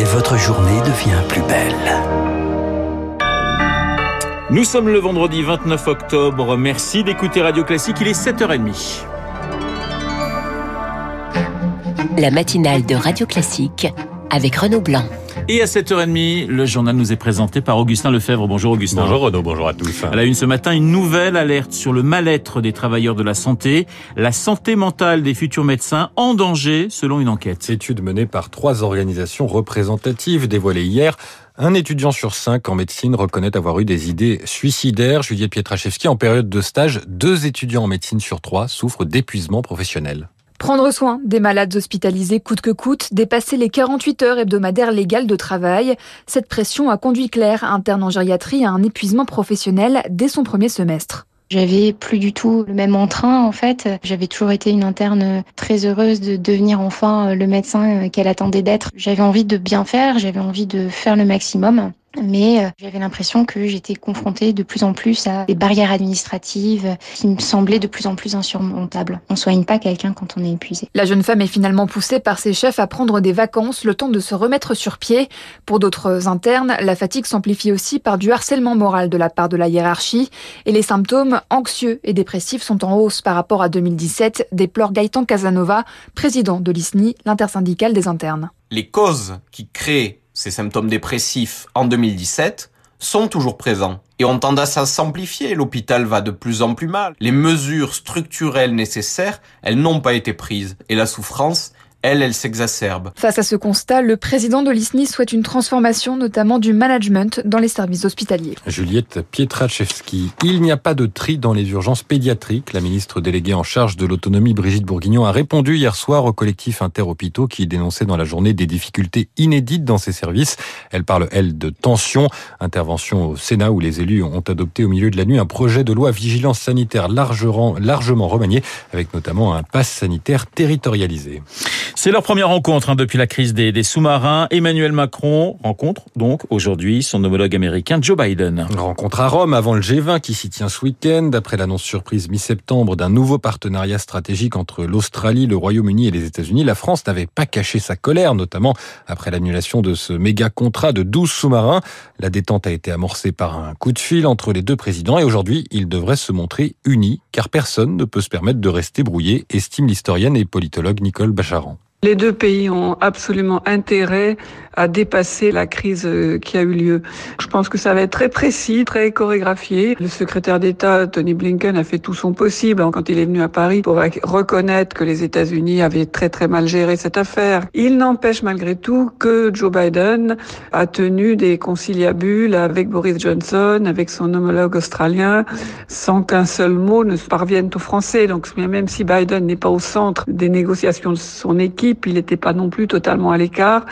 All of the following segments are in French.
et votre journée devient plus belle. Nous sommes le vendredi 29 octobre. Merci d'écouter Radio Classique. Il est 7h30. La matinale de Radio Classique avec Renaud Blanc. Et à 7h30, le journal nous est présenté par Augustin Lefebvre. Bonjour Augustin. Bonjour Renaud, bonjour à tous. À la une ce matin, une nouvelle alerte sur le mal-être des travailleurs de la santé. La santé mentale des futurs médecins en danger selon une enquête. Étude menée par trois organisations représentatives dévoilée hier. Un étudiant sur cinq en médecine reconnaît avoir eu des idées suicidaires. Juliette Pietraszewski, en période de stage, deux étudiants en médecine sur trois souffrent d'épuisement professionnel. Prendre soin des malades hospitalisés coûte que coûte, dépasser les 48 heures hebdomadaires légales de travail. Cette pression a conduit Claire, interne en gériatrie, à un épuisement professionnel dès son premier semestre. J'avais plus du tout le même entrain en fait. J'avais toujours été une interne très heureuse de devenir enfin le médecin qu'elle attendait d'être. J'avais envie de bien faire, j'avais envie de faire le maximum mais euh, j'avais l'impression que j'étais confrontée de plus en plus à des barrières administratives qui me semblaient de plus en plus insurmontables. On soigne pas quelqu'un quand on est épuisé. La jeune femme est finalement poussée par ses chefs à prendre des vacances, le temps de se remettre sur pied. Pour d'autres internes, la fatigue s'amplifie aussi par du harcèlement moral de la part de la hiérarchie et les symptômes anxieux et dépressifs sont en hausse par rapport à 2017, déplore Gaëtan Casanova, président de l'ISNI, l'intersyndicale des internes. Les causes qui créent ces symptômes dépressifs en 2017 sont toujours présents et ont tendance à s'amplifier. L'hôpital va de plus en plus mal. Les mesures structurelles nécessaires, elles n'ont pas été prises et la souffrance, elle, elle s'exacerbe. Face à ce constat, le président de l'ISNI souhaite une transformation, notamment du management dans les services hospitaliers. Juliette Pietraszewski. Il n'y a pas de tri dans les urgences pédiatriques. La ministre déléguée en charge de l'autonomie, Brigitte Bourguignon, a répondu hier soir au collectif Interhôpitaux qui dénonçait dans la journée des difficultés inédites dans ces services. Elle parle, elle, de tension. Intervention au Sénat où les élus ont adopté au milieu de la nuit un projet de loi vigilance sanitaire largement, largement remanié avec notamment un pass sanitaire territorialisé. C'est leur première rencontre hein, depuis la crise des, des sous-marins. Emmanuel Macron rencontre donc aujourd'hui son homologue américain Joe Biden. Rencontre à Rome avant le G20 qui s'y tient ce week-end. Après l'annonce surprise mi-septembre d'un nouveau partenariat stratégique entre l'Australie, le Royaume-Uni et les États-Unis, la France n'avait pas caché sa colère, notamment après l'annulation de ce méga contrat de 12 sous-marins. La détente a été amorcée par un coup de fil entre les deux présidents et aujourd'hui, ils devraient se montrer unis car personne ne peut se permettre de rester brouillé, estime l'historienne et politologue Nicole Bacharan. Les deux pays ont absolument intérêt à dépasser la crise euh, qui a eu lieu. Je pense que ça va être très précis, très chorégraphié. Le secrétaire d'État Tony Blinken a fait tout son possible quand il est venu à Paris pour reconnaître que les États-Unis avaient très très mal géré cette affaire. Il n'empêche malgré tout que Joe Biden a tenu des conciliabules avec Boris Johnson, avec son homologue australien, sans qu'un seul mot ne parvienne aux Français. Donc même si Biden n'est pas au centre des négociations de son équipe, il n'était pas non plus totalement à l'écart.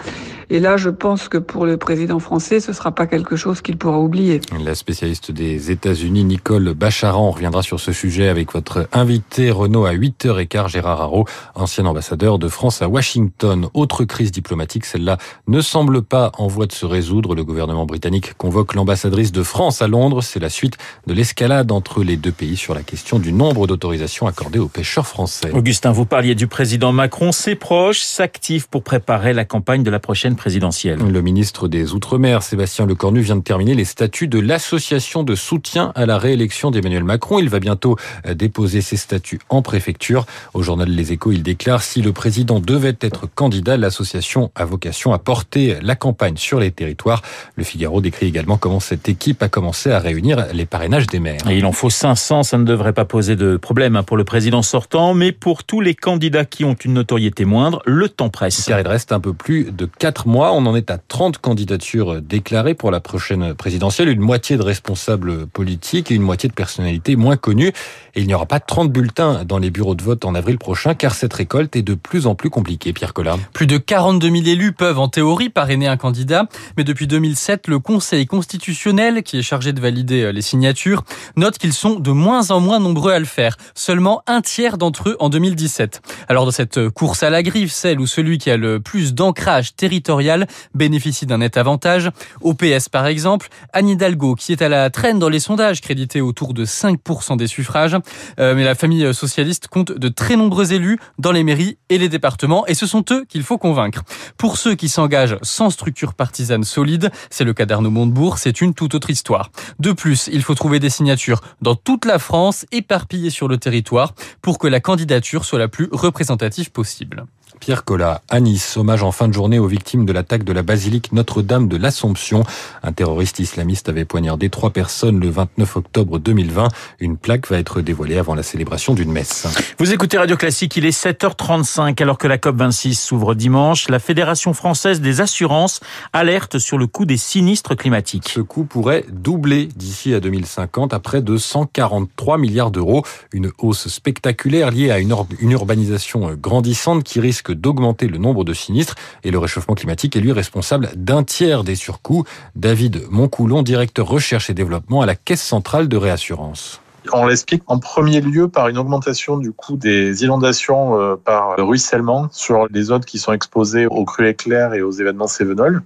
Et là, je pense que pour le président français, ce ne sera pas quelque chose qu'il pourra oublier. La spécialiste des États-Unis, Nicole Bacharan, reviendra sur ce sujet avec votre invité Renault à 8h15, Gérard Haro, ancien ambassadeur de France à Washington. Autre crise diplomatique, celle-là ne semble pas en voie de se résoudre. Le gouvernement britannique convoque l'ambassadrice de France à Londres. C'est la suite de l'escalade entre les deux pays sur la question du nombre d'autorisations accordées aux pêcheurs français. Augustin, vous parliez du président Macron. Ses proches s'activent pour préparer la campagne de la prochaine présidentielle. Le ministre des Outre-mer, Sébastien Lecornu, vient de terminer les statuts de l'association de soutien à la réélection d'Emmanuel Macron. Il va bientôt euh, déposer ses statuts en préfecture. Au journal Les Échos, il déclare si le président devait être candidat, l'association a vocation à porter la campagne sur les territoires. Le Figaro décrit également comment cette équipe a commencé à réunir les parrainages des maires. Et il en faut 500, ça ne devrait pas poser de problème hein, pour le président sortant, mais pour tous les candidats qui ont une notoriété moindre, le temps presse. Car il reste un peu plus de 4 mois. On en est à 30 candidatures déclarées pour la prochaine présidentielle, une moitié de responsables politiques et une moitié de personnalités moins connues. Et il n'y aura pas 30 bulletins dans les bureaux de vote en avril prochain, car cette récolte est de plus en plus compliquée, Pierre Collard. Plus de 42 000 élus peuvent en théorie parrainer un candidat, mais depuis 2007, le Conseil constitutionnel, qui est chargé de valider les signatures, note qu'ils sont de moins en moins nombreux à le faire. Seulement un tiers d'entre eux en 2017. Alors dans cette course à la griffe, celle où celui qui a le plus d'ancrage territorial sénatoriale bénéficie d'un net avantage. Au PS par exemple, Anne Hidalgo qui est à la traîne dans les sondages, crédité autour de 5% des suffrages. Euh, mais la famille socialiste compte de très nombreux élus dans les mairies et les départements et ce sont eux qu'il faut convaincre. Pour ceux qui s'engagent sans structure partisane solide, c'est le cas d'Arnaud Montebourg, c'est une toute autre histoire. De plus, il faut trouver des signatures dans toute la France, éparpillées sur le territoire, pour que la candidature soit la plus représentative possible. Pierre Collat, à Nice, hommage en fin de journée aux victimes de l'attaque de la basilique Notre-Dame de l'Assomption. Un terroriste islamiste avait poignardé trois personnes le 29 octobre 2020. Une plaque va être dévoilée avant la célébration d'une messe. Vous écoutez Radio Classique, il est 7h35 alors que la COP26 s'ouvre dimanche. La Fédération française des assurances alerte sur le coût des sinistres climatiques. Ce coût pourrait doubler d'ici à 2050 à près de 143 milliards d'euros. Une hausse spectaculaire liée à une, une urbanisation grandissante qui risque d'augmenter le nombre de sinistres et le réchauffement climatique est lui responsable d'un tiers des surcoûts. David Moncoulon, directeur recherche et développement à la Caisse centrale de réassurance. On l'explique en premier lieu par une augmentation du coût des inondations euh, par ruissellement sur les zones qui sont exposées aux crues éclairs et aux événements sévenols.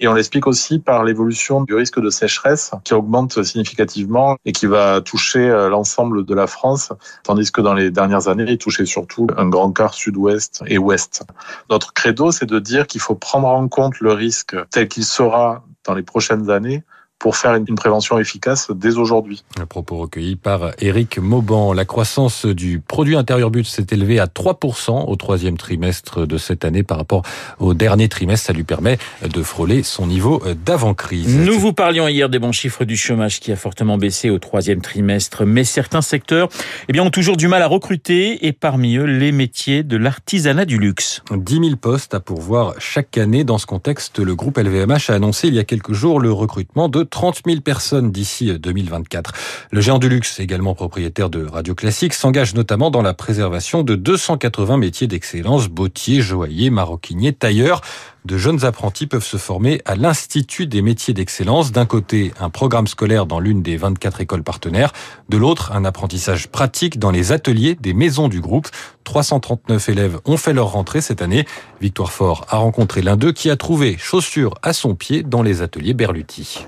Et on l'explique aussi par l'évolution du risque de sécheresse qui augmente significativement et qui va toucher euh, l'ensemble de la France, tandis que dans les dernières années, il touchait surtout un grand quart sud-ouest et ouest. Notre credo, c'est de dire qu'il faut prendre en compte le risque tel qu'il sera dans les prochaines années pour faire une prévention efficace dès aujourd'hui. Un propos recueilli par Éric Mauban. La croissance du produit intérieur brut s'est élevée à 3% au troisième trimestre de cette année par rapport au dernier trimestre. Ça lui permet de frôler son niveau d'avant-crise. Nous vous parlions hier des bons chiffres du chômage qui a fortement baissé au troisième trimestre, mais certains secteurs eh bien, ont toujours du mal à recruter et parmi eux les métiers de l'artisanat du luxe. 10 000 postes à pourvoir chaque année. Dans ce contexte, le groupe LVMH a annoncé il y a quelques jours le recrutement de 30 000 personnes d'ici 2024. Le géant du luxe, également propriétaire de Radio Classique, s'engage notamment dans la préservation de 280 métiers d'excellence, bottier, joaillier, maroquinier, tailleur. De jeunes apprentis peuvent se former à l'Institut des métiers d'excellence. D'un côté, un programme scolaire dans l'une des 24 écoles partenaires. De l'autre, un apprentissage pratique dans les ateliers des maisons du groupe. 339 élèves ont fait leur rentrée cette année. Victoire Fort a rencontré l'un d'eux qui a trouvé chaussures à son pied dans les ateliers Berluti.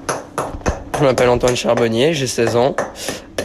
Je m'appelle Antoine Charbonnier, j'ai 16 ans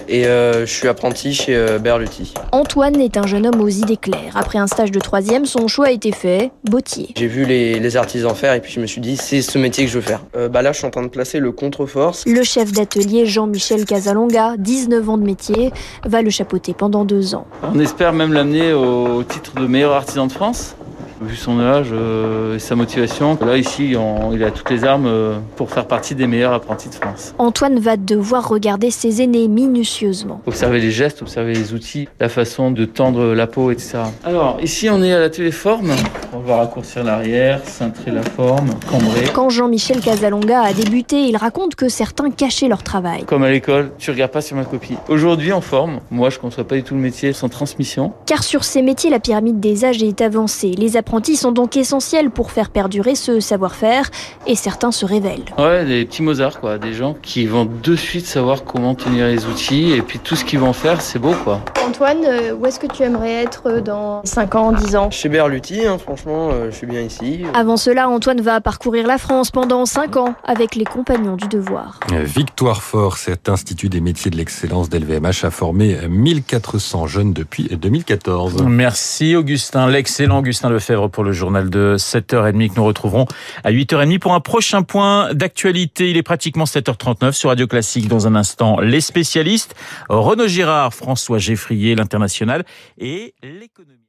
et euh, je suis apprenti chez euh, Berluti. Antoine est un jeune homme aux idées claires. Après un stage de troisième, son choix a été fait, bottier. J'ai vu les, les, artisans faire et puis je me suis dit c'est ce métier que je veux faire. Euh, bah là je suis en train de placer le contre-force. Le chef d'atelier Jean-Michel Casalonga, 19 ans de métier, va le chapeauter pendant deux ans. On espère même l'amener au titre de meilleur artisan de France vu son âge euh, et sa motivation. Là, ici, on, il a toutes les armes euh, pour faire partie des meilleurs apprentis de France. Antoine va devoir regarder ses aînés minutieusement. Observer les gestes, observer les outils, la façon de tendre la peau, etc. Alors, ici, on est à l'atelier forme. On va raccourcir l'arrière, cintrer la forme, cambrer. Quand Jean-Michel Casalonga a débuté, il raconte que certains cachaient leur travail. Comme à l'école, tu regardes pas sur ma copie. Aujourd'hui, en forme, moi, je ne conçois pas du tout le métier sans transmission. Car sur ces métiers, la pyramide des âges est avancée. Les apprentis sont donc essentiels pour faire perdurer ce savoir-faire et certains se révèlent. Ouais, des petits Mozart, quoi. Des gens qui vont de suite savoir comment tenir les outils et puis tout ce qu'ils vont faire, c'est beau, quoi. Antoine, où est-ce que tu aimerais être dans 5 ans, 10 ans? Chez Berluti, hein, franchement, euh, je suis bien ici. Avant cela, Antoine va parcourir la France pendant 5 ans avec les compagnons du devoir. Victoire Fort, cet institut des métiers de l'excellence d'LVMH a formé 1400 jeunes depuis 2014. Merci Augustin, l'excellent Augustin Lefebvre pour le journal de 7h30 que nous retrouverons à 8h30 pour un prochain point d'actualité. Il est pratiquement 7h39 sur Radio Classique. Dans un instant, les spécialistes, Renaud Girard, François Geffrier, l'international et l'économie.